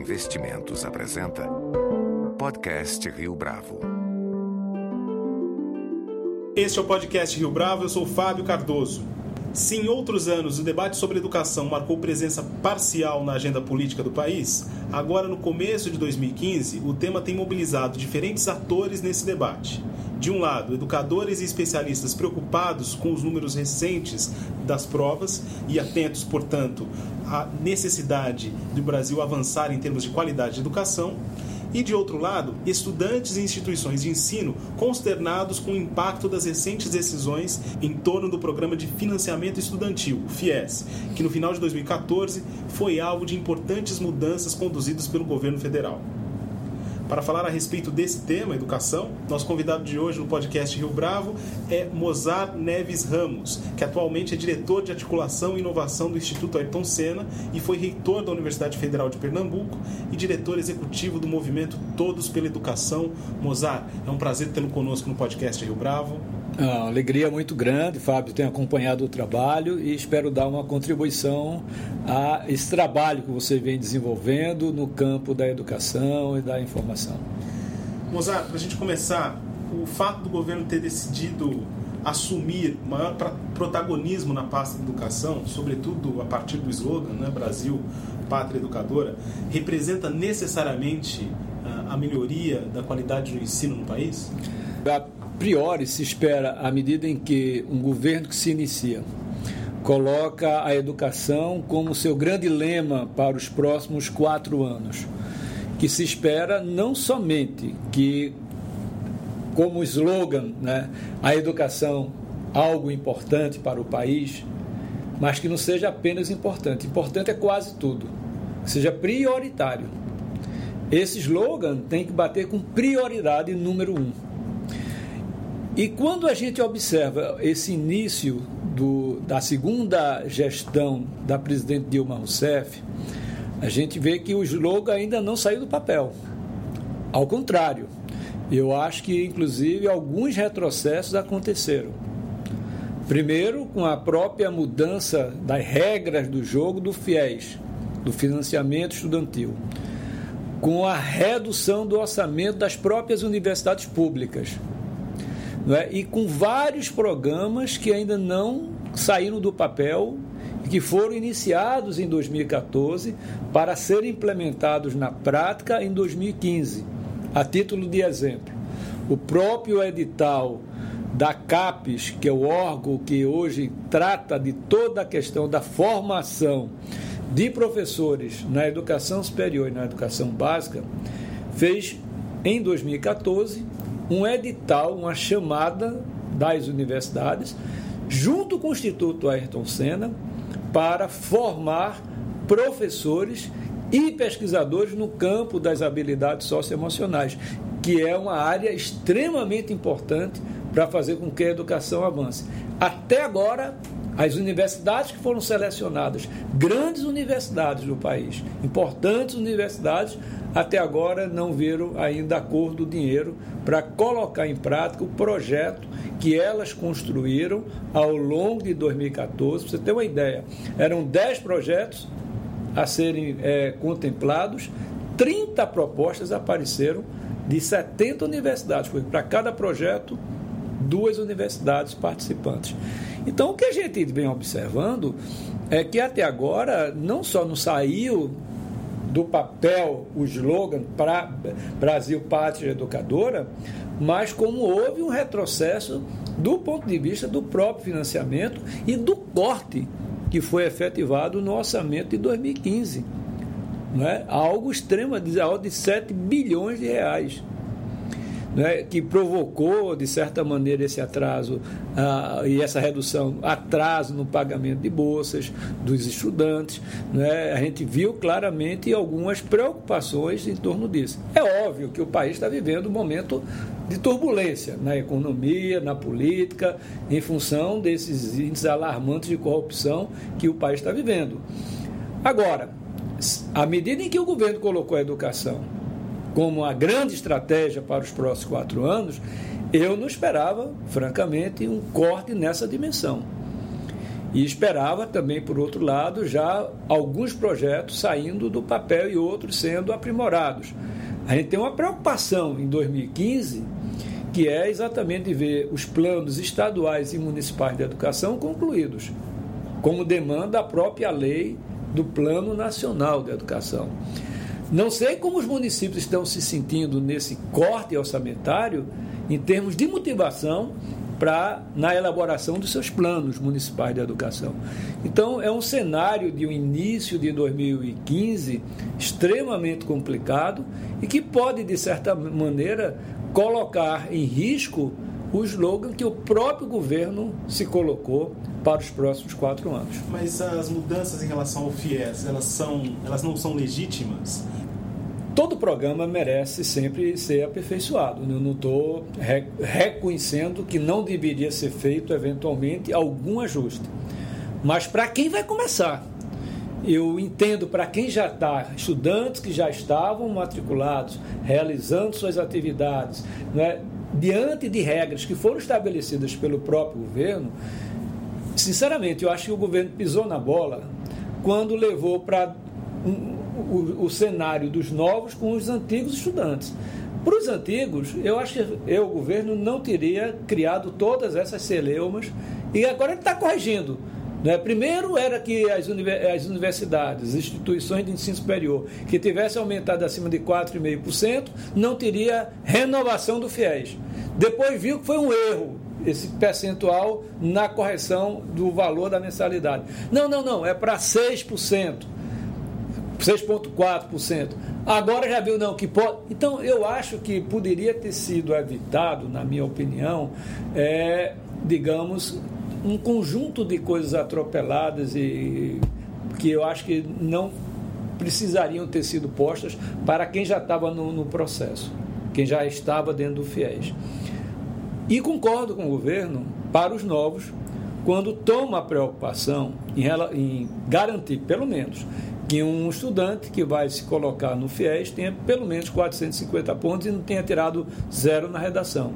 Investimentos apresenta Podcast Rio Bravo. Este é o podcast Rio Bravo, eu sou Fábio Cardoso. Se em outros anos o debate sobre educação marcou presença parcial na agenda política do país, agora no começo de 2015 o tema tem mobilizado diferentes atores nesse debate. De um lado, educadores e especialistas preocupados com os números recentes das provas e atentos, portanto, à necessidade do Brasil avançar em termos de qualidade de educação. E de outro lado, estudantes e instituições de ensino consternados com o impacto das recentes decisões em torno do programa de financiamento estudantil, FIES, que no final de 2014 foi alvo de importantes mudanças conduzidas pelo governo federal. Para falar a respeito desse tema, educação, nosso convidado de hoje no podcast Rio Bravo é Mozart Neves Ramos, que atualmente é diretor de articulação e inovação do Instituto Ayrton Senna e foi reitor da Universidade Federal de Pernambuco e diretor executivo do movimento Todos pela Educação. Mozart, é um prazer tê-lo conosco no podcast Rio Bravo. É uma alegria muito grande, Fábio, tenho acompanhado o trabalho e espero dar uma contribuição a esse trabalho que você vem desenvolvendo no campo da educação e da informação. Mozart, para a gente começar, o fato do governo ter decidido assumir maior protagonismo na pasta de educação, sobretudo a partir do slogan né, Brasil, Pátria Educadora, representa necessariamente ah, a melhoria da qualidade do ensino no país? Priori se espera, à medida em que um governo que se inicia coloca a educação como seu grande lema para os próximos quatro anos, que se espera não somente que, como slogan, né, a educação algo importante para o país, mas que não seja apenas importante. Importante é quase tudo, seja prioritário. Esse slogan tem que bater com prioridade número um. E quando a gente observa esse início do, da segunda gestão da presidente Dilma Rousseff, a gente vê que o slogan ainda não saiu do papel. Ao contrário, eu acho que inclusive alguns retrocessos aconteceram. Primeiro, com a própria mudança das regras do jogo do FIES, do financiamento estudantil, com a redução do orçamento das próprias universidades públicas é? e com vários programas que ainda não saíram do papel e que foram iniciados em 2014 para serem implementados na prática em 2015. A título de exemplo, o próprio edital da CAPES, que é o órgão que hoje trata de toda a questão da formação de professores na educação superior e na educação básica, fez em 2014 um edital, uma chamada das universidades, junto com o Instituto Ayrton Senna, para formar professores e pesquisadores no campo das habilidades socioemocionais, que é uma área extremamente importante para fazer com que a educação avance. Até agora, as universidades que foram selecionadas, grandes universidades do país, importantes universidades, até agora não viram ainda a cor do dinheiro para colocar em prática o projeto que elas construíram ao longo de 2014. Para você ter uma ideia, eram 10 projetos a serem é, contemplados, 30 propostas apareceram de 70 universidades, para cada projeto, duas universidades participantes. Então, o que a gente vem observando é que até agora não só não saiu do papel o slogan para Brasil Pátria Educadora, mas como houve um retrocesso do ponto de vista do próprio financiamento e do corte que foi efetivado no orçamento de 2015. Não é? Algo extremo, de 7 bilhões de reais né, que provocou, de certa maneira, esse atraso ah, e essa redução, atraso no pagamento de bolsas dos estudantes. Né, a gente viu claramente algumas preocupações em torno disso. É óbvio que o país está vivendo um momento de turbulência na economia, na política, em função desses índices alarmantes de corrupção que o país está vivendo. Agora, à medida em que o governo colocou a educação como a grande estratégia para os próximos quatro anos, eu não esperava, francamente, um corte nessa dimensão. E esperava também, por outro lado, já alguns projetos saindo do papel e outros sendo aprimorados. A gente tem uma preocupação em 2015, que é exatamente ver os planos estaduais e municipais de educação concluídos, como demanda a própria lei do Plano Nacional de Educação. Não sei como os municípios estão se sentindo nesse corte orçamentário em termos de motivação para na elaboração dos seus planos municipais de educação. Então é um cenário de um início de 2015 extremamente complicado e que pode de certa maneira colocar em risco o slogan que o próprio governo se colocou para os próximos quatro anos. Mas as mudanças em relação ao FIES, elas, são, elas não são legítimas? Todo programa merece sempre ser aperfeiçoado. Eu não estou reconhecendo que não deveria ser feito, eventualmente, algum ajuste. Mas para quem vai começar, eu entendo para quem já está, estudantes que já estavam matriculados, realizando suas atividades, né, diante de regras que foram estabelecidas pelo próprio governo, sinceramente, eu acho que o governo pisou na bola quando levou para o, o, cenário dos novos com os antigos estudantes. Para os antigos, eu acho que eu, o governo, não teria criado todas essas celeumas e agora ele está corrigindo. Né? Primeiro era que as, universidades, instituições de ensino superior, que tivessem aumentado acima de 4,5%, não teria renovação do FIES. Depois viu que foi um erro esse percentual na correção do valor da mensalidade. Não, não, não, é para 6%. 6,4%. Agora já viu, não, que pode. Então, eu acho que poderia ter sido evitado, na minha opinião, é, digamos, um conjunto de coisas atropeladas e que eu acho que não precisariam ter sido postas para quem já estava no, no processo, quem já estava dentro do FIES. E concordo com o governo para os novos, quando toma a preocupação em, em garantir, pelo menos, que um estudante que vai se colocar no FIES tenha pelo menos 450 pontos e não tenha tirado zero na redação.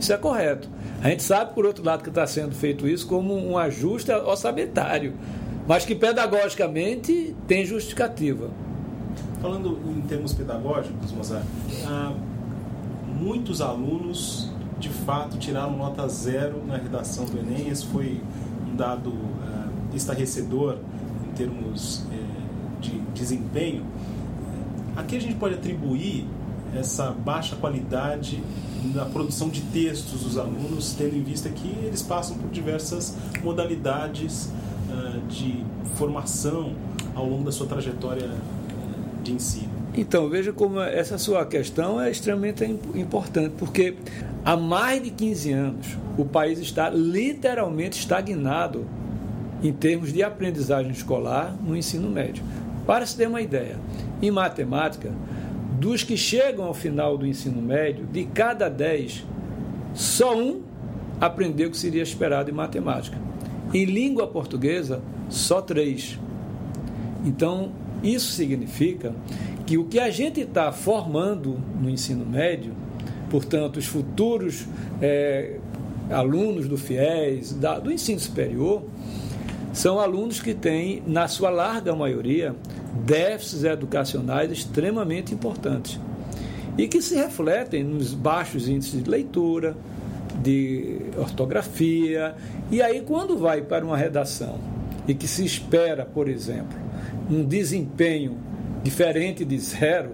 Isso é correto. A gente sabe, por outro lado, que está sendo feito isso como um ajuste orçamentário, mas que pedagogicamente tem justificativa. Falando em termos pedagógicos, Mozart, ah, muitos alunos de fato tiraram nota zero na redação do Enem. Esse foi um dado ah, estarrecedor em termos de desempenho. A que a gente pode atribuir essa baixa qualidade na produção de textos dos alunos, tendo em vista que eles passam por diversas modalidades uh, de formação ao longo da sua trajetória uh, de ensino. Então, veja como essa sua questão é extremamente importante, porque há mais de 15 anos o país está literalmente estagnado em termos de aprendizagem escolar no ensino médio. Para se ter uma ideia, em matemática, dos que chegam ao final do ensino médio, de cada dez, só um aprendeu o que seria esperado em matemática. Em língua portuguesa, só três. Então, isso significa que o que a gente está formando no ensino médio, portanto, os futuros é, alunos do FIES, da, do ensino superior, são alunos que têm, na sua larga maioria, déficits educacionais extremamente importantes e que se refletem nos baixos índices de leitura, de ortografia. E aí, quando vai para uma redação e que se espera, por exemplo, um desempenho diferente de zero,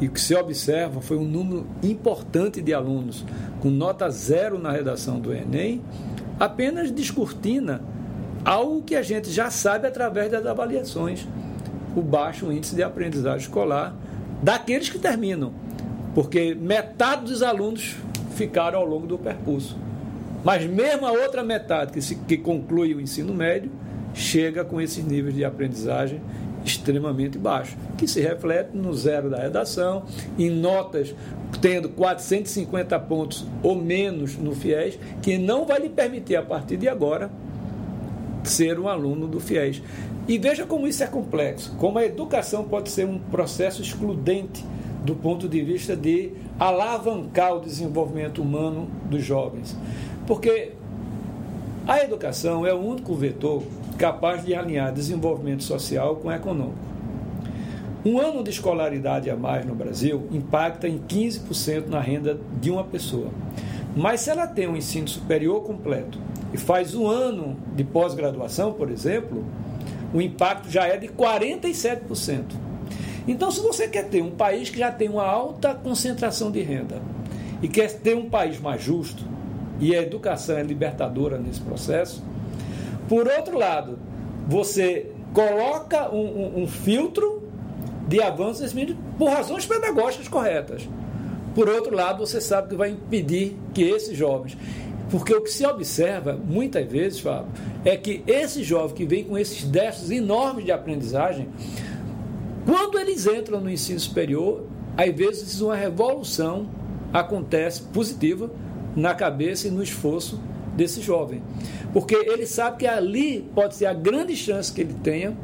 e o que se observa foi um número importante de alunos com nota zero na redação do Enem, apenas descortina algo que a gente já sabe através das avaliações o baixo índice de aprendizagem escolar daqueles que terminam, porque metade dos alunos ficaram ao longo do percurso. Mas mesmo a outra metade que, se, que conclui o ensino médio chega com esses níveis de aprendizagem extremamente baixos, que se reflete no zero da redação, em notas tendo 450 pontos ou menos no FIES, que não vai lhe permitir, a partir de agora, ser um aluno do FIES. E veja como isso é complexo, como a educação pode ser um processo excludente do ponto de vista de alavancar o desenvolvimento humano dos jovens. Porque A educação é o único vetor capaz de alinhar desenvolvimento social com econômico. Um ano de escolaridade a mais no Brasil impacta em 15% na renda de uma pessoa. Mas se ela tem um ensino superior completo e faz um ano de pós-graduação, por exemplo, o impacto já é de 47%. Então, se você quer ter um país que já tem uma alta concentração de renda e quer ter um país mais justo, e a educação é libertadora nesse processo, por outro lado, você coloca um, um, um filtro de avanços por razões pedagógicas corretas. Por outro lado, você sabe que vai impedir que esses jovens. Porque o que se observa, muitas vezes, Fábio, é que esse jovem que vem com esses déficits enormes de aprendizagem, quando eles entram no ensino superior, às vezes uma revolução acontece positiva na cabeça e no esforço desse jovem. Porque ele sabe que ali pode ser a grande chance que ele tenha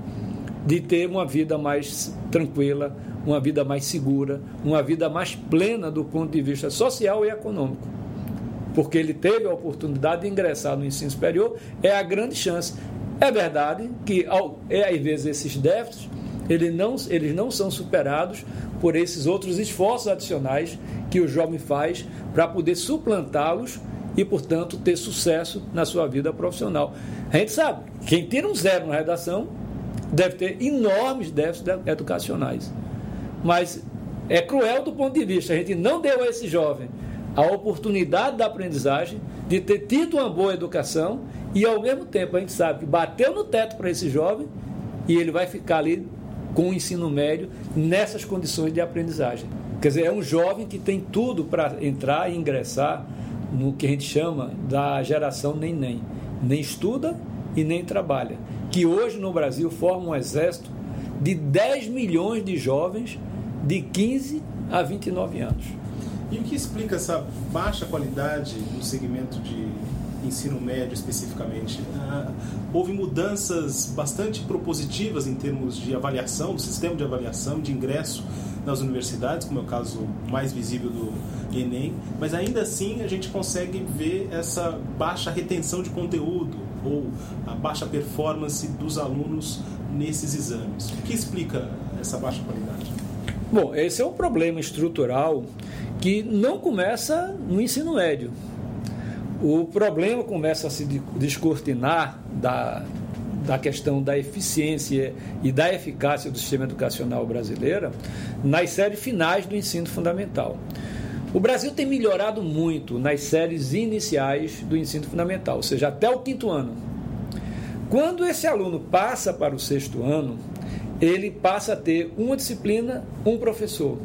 de ter uma vida mais tranquila, uma vida mais segura, uma vida mais plena do ponto de vista social e econômico. Porque ele teve a oportunidade de ingressar no ensino superior, é a grande chance. É verdade que, ao, é, às vezes, esses déficits eles não, eles não são superados por esses outros esforços adicionais que o jovem faz para poder suplantá-los e, portanto, ter sucesso na sua vida profissional. A gente sabe, quem tira um zero na redação deve ter enormes déficits educacionais. Mas é cruel do ponto de vista, a gente não deu a esse jovem a oportunidade da aprendizagem, de ter tido uma boa educação e, ao mesmo tempo, a gente sabe que bateu no teto para esse jovem e ele vai ficar ali com o ensino médio nessas condições de aprendizagem. Quer dizer, é um jovem que tem tudo para entrar e ingressar no que a gente chama da geração nem-nem. Nem estuda e nem trabalha. Que hoje no Brasil forma um exército de 10 milhões de jovens de 15 a 29 anos. E o que explica essa baixa qualidade no segmento de ensino médio especificamente? Ah, houve mudanças bastante propositivas em termos de avaliação, do sistema de avaliação, de ingresso nas universidades, como é o caso mais visível do Enem, mas ainda assim a gente consegue ver essa baixa retenção de conteúdo ou a baixa performance dos alunos nesses exames. O que explica essa baixa qualidade? Bom, esse é um problema estrutural que não começa no ensino médio. O problema começa a se descortinar da, da questão da eficiência e da eficácia do sistema educacional brasileiro nas séries finais do ensino fundamental. O Brasil tem melhorado muito nas séries iniciais do ensino fundamental, ou seja, até o quinto ano. Quando esse aluno passa para o sexto ano, ele passa a ter uma disciplina, um professor.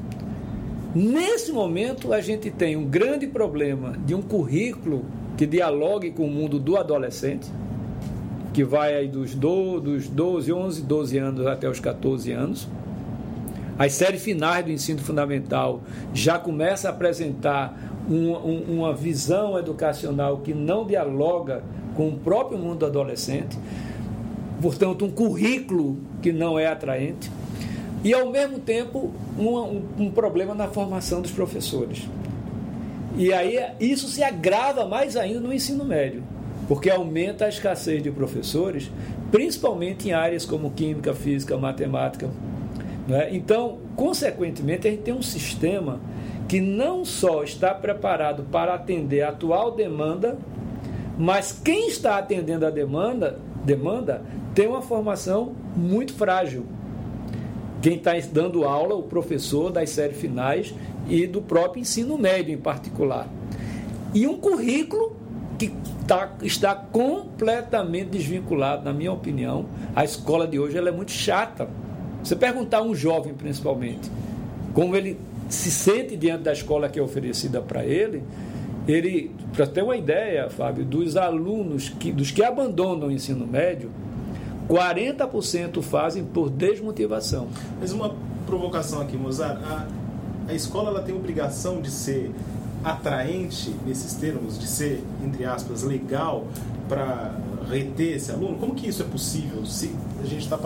Nesse momento, a gente tem um grande problema de um currículo que dialogue com o mundo do adolescente, que vai aí dos, do, dos 12, 11, 12 anos até os 14 anos. As séries finais do ensino fundamental já começam a apresentar uma, uma visão educacional que não dialoga com o próprio mundo do adolescente, portanto, um currículo que não é atraente e, ao mesmo tempo, um, um, problema na formação dos professores. E aí isso se agrava mais ainda no ensino médio, porque aumenta a escassez de professores, principalmente em áreas como química, física, matemática. Né? Então, consequentemente, a gente tem um sistema que não só está preparado para atender a atual demanda, mas quem está atendendo a demanda, demanda tem uma formação muito frágil. Quem está dando aula, o professor das séries finais e do próprio ensino médio em particular. E um currículo que tá, está completamente desvinculado, na minha opinião. A escola de hoje ela é muito chata. Você perguntar a um jovem, principalmente, como ele se sente diante da escola que é oferecida para ele, ele, para ter uma ideia, Fábio, dos alunos, que, dos que abandonam o ensino médio, 40% fazem por desmotivação. Mas uma provocação aqui, Mozart. A, a escola ela tem obrigação de ser atraente nesses termos, de ser, entre aspas, legal para reter esse aluno? Como que isso é possível se a gente está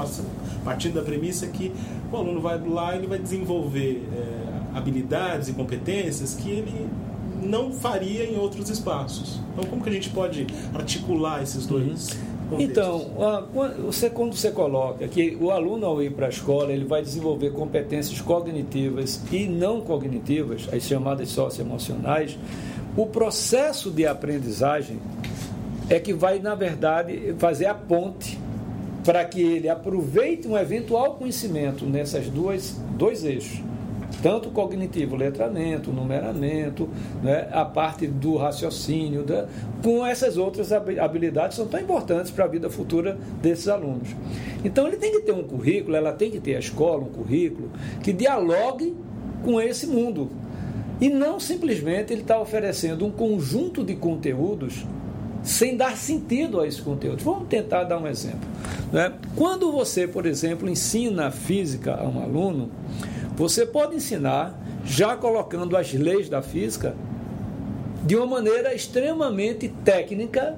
partindo da premissa que o aluno vai lá e ele vai desenvolver é, habilidades e competências que ele não faria em outros espaços. Então, como que a gente pode articular esses dois? Uhum. Então, você, quando você coloca que o aluno, ao ir para a escola, ele vai desenvolver competências cognitivas e não cognitivas, as chamadas socioemocionais, o processo de aprendizagem é que vai, na verdade, fazer a ponte para que ele aproveite um eventual conhecimento nessas duas dois eixos tanto cognitivo, letramento, numeramento, né, a parte do raciocínio, né, com essas outras habilidades são tão importantes para a vida futura desses alunos. Então ele tem que ter um currículo, ela tem que ter a escola, um currículo que dialogue com esse mundo. E não simplesmente ele está oferecendo um conjunto de conteúdos sem dar sentido a esse conteúdo. Vamos tentar dar um exemplo. Né? Quando você, por exemplo, ensina física a um aluno, você pode ensinar já colocando as leis da física de uma maneira extremamente técnica,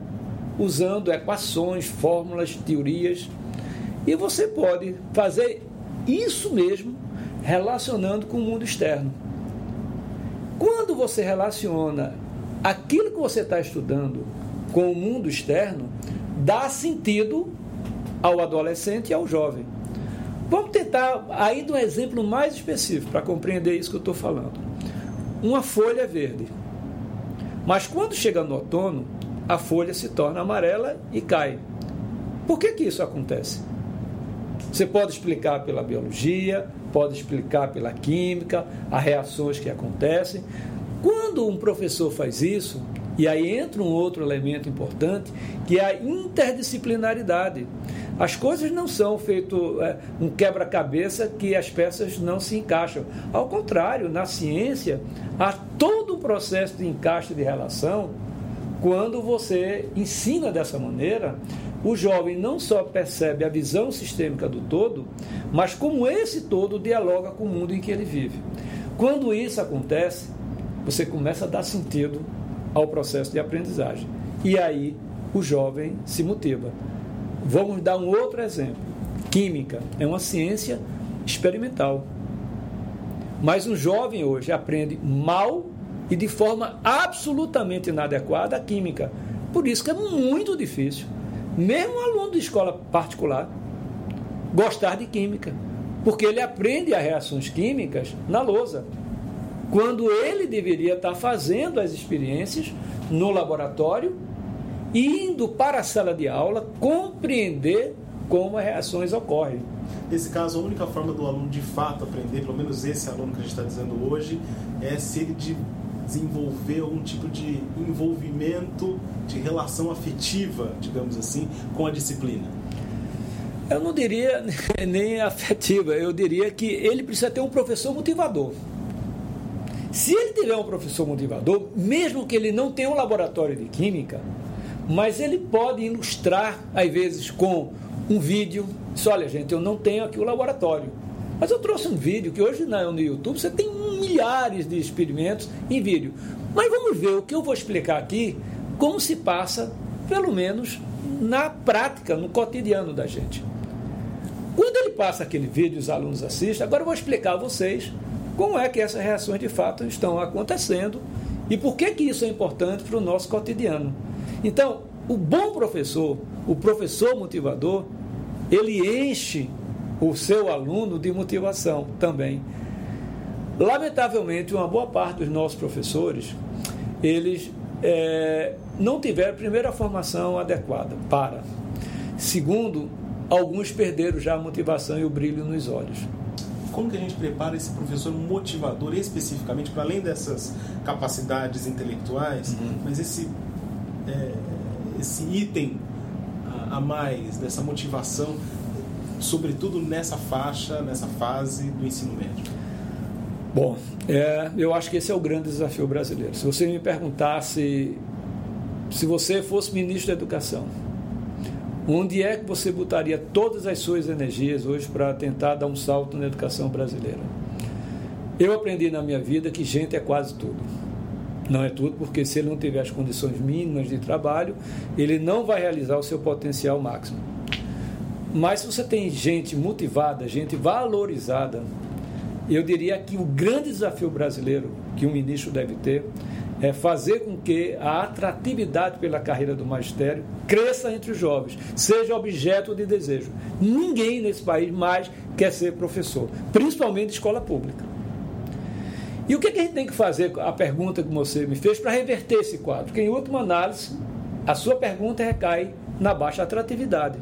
usando equações, fórmulas, teorias. E você pode fazer isso mesmo relacionando com o mundo externo. Quando você relaciona aquilo que você está estudando com o mundo externo, dá sentido ao adolescente e ao jovem. Vamos tentar aí do exemplo mais específico para compreender isso que eu estou falando. Uma folha verde. Mas quando chega no outono, a folha se torna amarela e cai. Por que, que isso acontece? Você pode explicar pela biologia, pode explicar pela química, as reações que acontecem. Quando um professor faz isso, e aí entra um outro elemento importante, que é a interdisciplinaridade. As coisas não são feito é, um quebra-cabeça que as peças não se encaixam. Ao contrário, na ciência há todo um processo de encaixe de relação. Quando você ensina dessa maneira, o jovem não só percebe a visão sistêmica do todo, mas como esse todo dialoga com o mundo em que ele vive. Quando isso acontece, você começa a dar sentido ao processo de aprendizagem. E aí o jovem se motiva. Vamos dar um outro exemplo. Química é uma ciência experimental. Mas um jovem hoje aprende mal e de forma absolutamente inadequada a química. Por isso que é muito difícil, mesmo um aluno de escola particular, gostar de química. Porque ele aprende as reações químicas na lousa. Quando ele deveria estar fazendo as experiências no laboratório indo para a sala de aula compreender como as reações ocorrem. Nesse caso, a única forma do aluno de fato aprender, pelo menos esse aluno que a gente está dizendo hoje, é se ele de desenvolver algum tipo de envolvimento, de relação afetiva, digamos assim, com a disciplina. Eu não diria nem afetiva, eu diria que ele precisa ter um professor motivador. Se ele tiver um professor motivador, mesmo que ele não tenha um laboratório de química, mas ele pode ilustrar, às vezes, com um vídeo. Diz, olha, gente, eu não tenho aqui o laboratório. Mas eu trouxe um vídeo que hoje no YouTube você tem milhares de experimentos em vídeo. Mas vamos ver o que eu vou explicar aqui, como se passa, pelo menos na prática, no cotidiano da gente. Quando ele passa aquele vídeo os alunos assistem, agora eu vou explicar a vocês como é que essas reações de fato estão acontecendo e por que, que isso é importante para o nosso cotidiano. Então, o bom professor, o professor motivador, ele enche o seu aluno de motivação também. Lamentavelmente, uma boa parte dos nossos professores, eles é, não tiveram, primeiro, a formação adequada para. Segundo, alguns perderam já a motivação e o brilho nos olhos. Como que a gente prepara esse professor motivador especificamente, para além dessas capacidades intelectuais, uhum. mas esse é, esse item a, a mais, dessa motivação, sobretudo nessa faixa, nessa fase do ensino médio? Bom, é, eu acho que esse é o grande desafio brasileiro. Se você me perguntasse se você fosse ministro da Educação, onde é que você botaria todas as suas energias hoje para tentar dar um salto na educação brasileira? Eu aprendi na minha vida que gente é quase tudo. Não é tudo, porque se ele não tiver as condições mínimas de trabalho, ele não vai realizar o seu potencial máximo. Mas se você tem gente motivada, gente valorizada, eu diria que o grande desafio brasileiro que um ministro deve ter é fazer com que a atratividade pela carreira do magistério cresça entre os jovens, seja objeto de desejo. Ninguém nesse país mais quer ser professor, principalmente escola pública. E o que, a gente tem que fazer, a pergunta que você me fez, para reverter esse quadro? Porque, em última análise, a sua pergunta recai na baixa atratividade.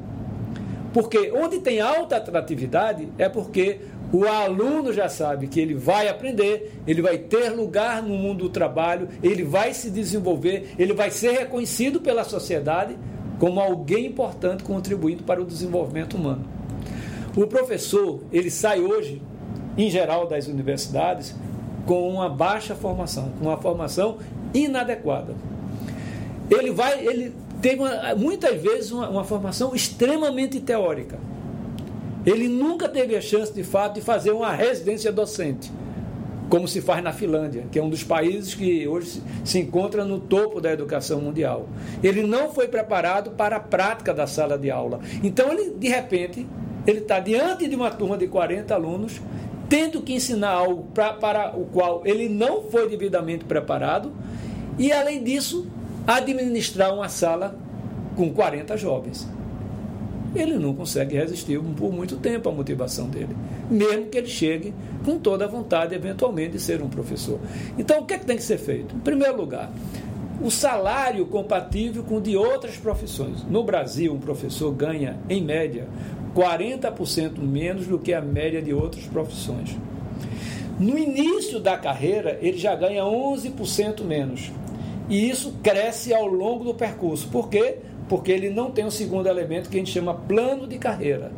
Porque onde tem alta atratividade é porque o aluno já sabe que ele vai aprender, ele vai ter lugar no mundo do trabalho, ele vai se desenvolver, ele vai ser reconhecido pela sociedade como alguém importante contribuindo para o desenvolvimento humano. O professor, ele sai hoje, em geral das universidades, com uma baixa formação, com uma formação inadequada. Ele vai, ele teve uma, muitas vezes uma, uma formação extremamente teórica ele nunca teve a chance, de fato, de fazer uma residência docente, como se faz na Finlândia, que é um dos países que hoje se encontra no topo da educação mundial. Ele não foi preparado para a prática da sala de aula. Então, ele, de repente, ele está diante de uma turma de 40 alunos, tendo que ensinar algo pra, para o qual ele não foi devidamente preparado, e, além disso, administrar uma sala com 40 jovens ele não consegue resistir por muito tempo à motivação dele, mesmo que ele chegue com toda a vontade, eventualmente, de ser um professor. Então, o que, é que tem que ser feito? Em primeiro lugar, o salário compatível com o de outras profissões. No Brasil, um professor ganha, em média, 40% menos do que a média de outras profissões. No início da carreira, ele já ganha 11% menos. E isso cresce ao longo do percurso. Por quê? Porque ele não tem o um segundo elemento que a gente chama plano de carreira.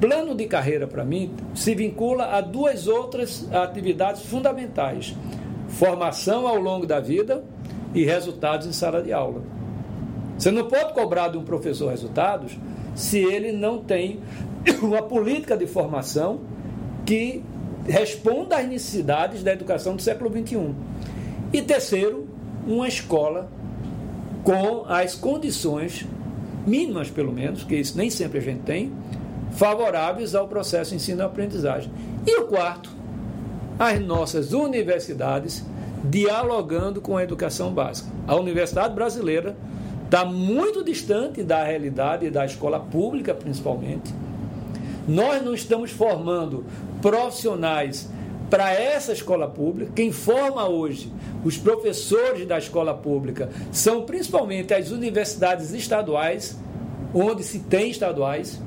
Plano de carreira, para mim, se vincula a duas outras atividades fundamentais: formação ao longo da vida e resultados em sala de aula. Você não pode cobrar de um professor resultados se ele não tem uma política de formação que responda às necessidades da educação do século XXI. E terceiro, uma escola com as condições mínimas, pelo menos, que isso nem sempre a gente tem, favoráveis ao processo ensino-aprendizagem. E o quarto, as nossas universidades dialogando com a educação básica. A Universidade Brasileira está muito distante da realidade da escola pública, principalmente. Nós não estamos formando profissionais para essa escola pública. Quem forma hoje os professores da escola pública são principalmente as universidades estaduais, onde se tem estaduais.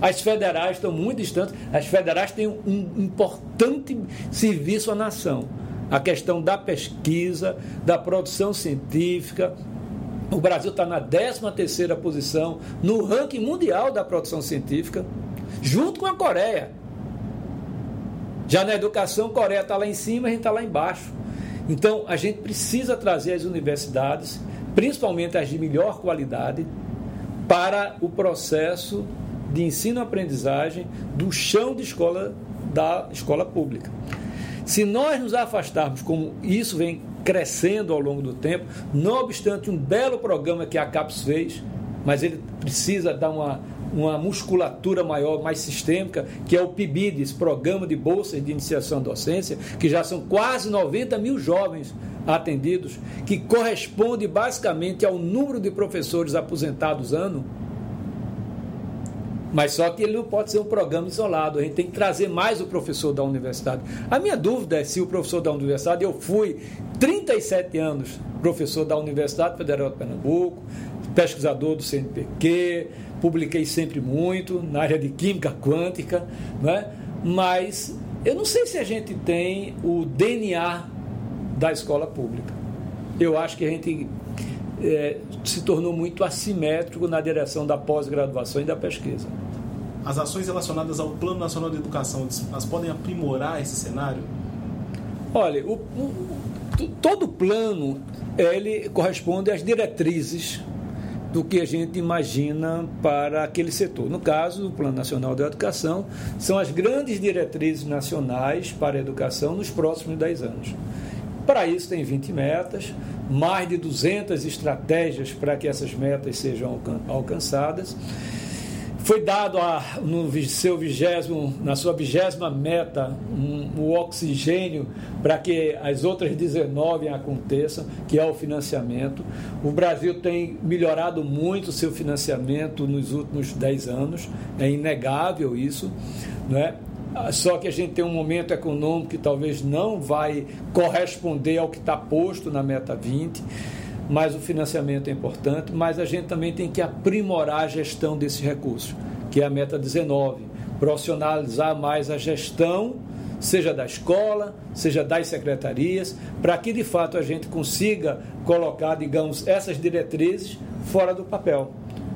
As federais estão muito distantes. As federais têm um importante serviço à nação. A questão da pesquisa, da produção científica, o Brasil está na 13 terceira posição no ranking mundial da produção científica, junto com a Coreia. Já na educação, Coreia está lá em cima, a gente está lá embaixo. Então, a gente precisa trazer as universidades, principalmente as de melhor qualidade, para o processo de ensino-aprendizagem do chão de escola da escola pública. Se nós nos afastarmos, como isso vem crescendo ao longo do tempo, não obstante um belo programa que a CAPES fez, mas ele precisa dar uma uma musculatura maior, mais sistêmica, que é o PIBIDES, Programa de Bolsas de Iniciação à Docência, que já são quase 90 mil jovens atendidos, que corresponde basicamente ao número de professores aposentados ano. Mas só que ele não pode ser um programa isolado, a gente tem que trazer mais o professor da universidade. A minha dúvida é se o professor da universidade, eu fui 37 anos professor da Universidade Federal de Pernambuco, pesquisador do CNPq, publiquei sempre muito na área de química quântica, né? mas eu não sei se a gente tem o DNA da escola pública. Eu acho que a gente é, se tornou muito assimétrico na direção da pós-graduação e da pesquisa. As ações relacionadas ao Plano Nacional de Educação, elas podem aprimorar esse cenário? Olha, o, o, todo plano ele corresponde às diretrizes do que a gente imagina para aquele setor. No caso, o Plano Nacional da Educação são as grandes diretrizes nacionais para a educação nos próximos 10 anos. Para isso, tem 20 metas, mais de 200 estratégias para que essas metas sejam alcançadas. Foi dado a, no seu vigésimo, na sua vigésima meta um, o oxigênio para que as outras 19 aconteçam, que é o financiamento. O Brasil tem melhorado muito o seu financiamento nos últimos 10 anos, é inegável isso, não é? Só que a gente tem um momento econômico que talvez não vai corresponder ao que está posto na meta 20 mas o financiamento é importante, mas a gente também tem que aprimorar a gestão desses recursos, que é a meta 19, profissionalizar mais a gestão, seja da escola, seja das secretarias, para que de fato a gente consiga colocar, digamos, essas diretrizes fora do papel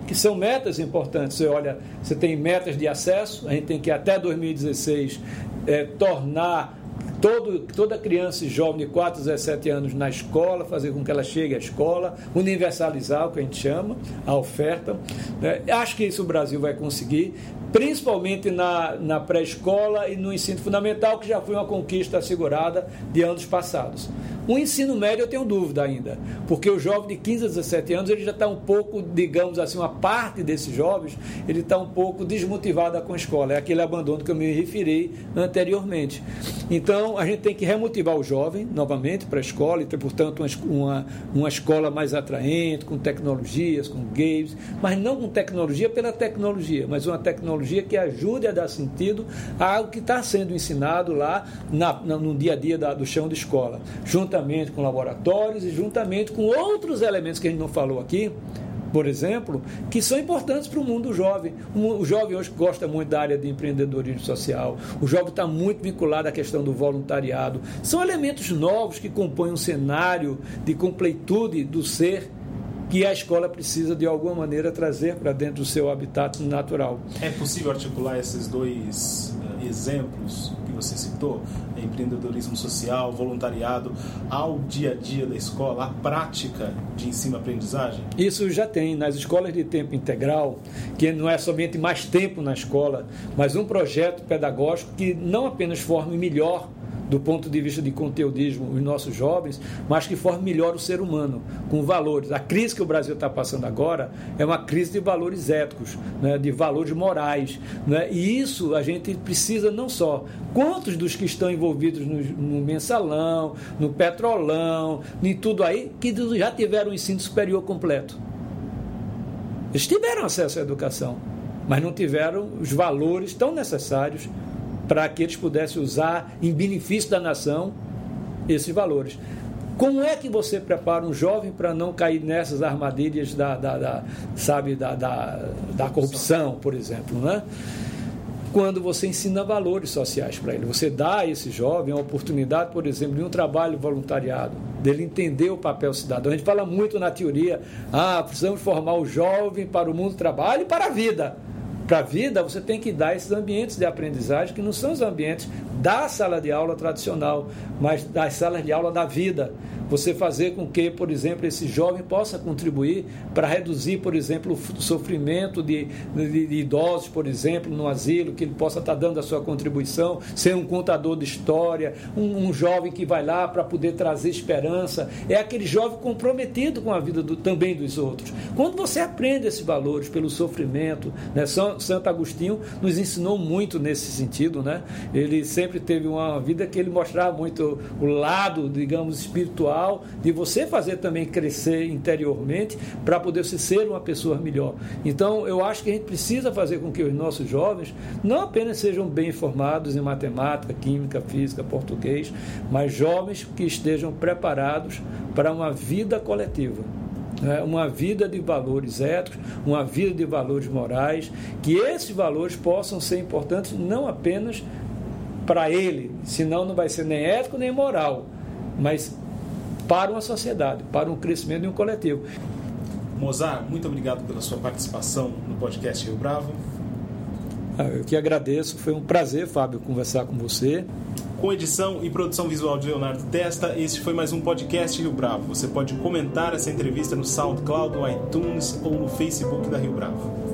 que são metas importantes. Você olha, você tem metas de acesso, a gente tem que até 2016 é, tornar todo, toda criança e jovem de 4 a 17 anos na escola, fazer com que ela chegue à escola, universalizar o que a gente chama, a oferta. Né? Acho que isso o Brasil vai conseguir, principalmente na, na pré-escola e no ensino fundamental, que já foi uma conquista assegurada de anos passados. O ensino médio eu tenho dúvida ainda, porque o jovem de 15 a 17 anos ele já está um pouco, digamos assim, uma parte desses jovens, ele está um pouco desmotivado com a escola. É aquele abandono que eu me referi anteriormente. Então, a gente tem que remotivar o jovem novamente para a escola e ter, portanto, uma, uma escola mais atraente, com tecnologias, com games, mas não com tecnologia pela tecnologia, mas uma tecnologia que ajude a dar sentido ao que está sendo ensinado lá na, no dia a dia da, do chão de escola, junto juntamente com laboratórios e juntamente com outros elementos que a gente não falou aqui, por exemplo, que são importantes para o mundo jovem. O jovem hoje gosta muito da área de empreendedorismo social, o jovem está muito vinculado à questão do voluntariado. São elementos novos que compõem um cenário de completude do ser que a escola precisa de alguma maneira trazer para dentro do seu habitat natural. É possível articular esses dois uh, exemplos que você citou, empreendedorismo social, voluntariado, ao dia a dia da escola, à prática de ensino-aprendizagem? Isso já tem nas escolas de tempo integral, que não é somente mais tempo na escola, mas um projeto pedagógico que não apenas forme melhor do ponto de vista de conteudismo os nossos jovens, mas que forme melhor o ser humano, com valores. A crise que o Brasil está passando agora é uma crise de valores éticos, né, de valores morais. Né, e isso a gente precisa não só. Quantos dos que estão envolvidos no, no mensalão, no petrolão, em tudo aí, que já tiveram o ensino superior completo? Eles tiveram acesso à educação, mas não tiveram os valores tão necessários para que eles pudessem usar em benefício da nação esses valores. Como é que você prepara um jovem para não cair nessas armadilhas da, da, da sabe, da, da, da, corrupção, por exemplo, né? Quando você ensina valores sociais para ele, você dá a esse jovem a oportunidade, por exemplo, de um trabalho voluntariado, dele entender o papel cidadão. A gente fala muito na teoria, ah, precisamos formar o jovem para o mundo do trabalho e para a vida para a vida, você tem que dar esses ambientes de aprendizagem que não são os ambientes da sala de aula tradicional, mas das salas de aula da vida, você fazer com que, por exemplo, esse jovem possa contribuir para reduzir, por exemplo, o sofrimento de, de, de, idosos, por exemplo, no asilo, que ele possa estar dando a sua contribuição, ser um contador de história, um, um jovem que vai lá para poder trazer esperança. É aquele jovem comprometido com a vida do, também dos outros. Quando você aprende esses valores pelo sofrimento, né? São, Santo Agostinho nos ensinou muito nesse sentido, né? Ele sempre teve uma vida que ele mostrava muito o lado, digamos, espiritual de você fazer também crescer interiormente para poder ser uma pessoa melhor. Então, eu acho que a gente precisa fazer com que os nossos jovens não apenas sejam bem informados em matemática, química, física, português, mas jovens que estejam preparados para uma vida coletiva. Né? uma vida de valores éticos, uma vida de valores morais, que esses valores possam ser importantes não apenas para ele, senão não vai ser nem ético nem moral, mas para uma sociedade, para um crescimento de um coletivo. Mozart, muito obrigado pela sua participação no podcast Rio Bravo. Ah, eu que agradeço, foi um prazer, Fábio, conversar com você. Com edição e produção visual de Leonardo Testa, este foi mais um podcast Rio Bravo. Você pode comentar essa entrevista no SoundCloud, no iTunes ou no Facebook da Rio Bravo.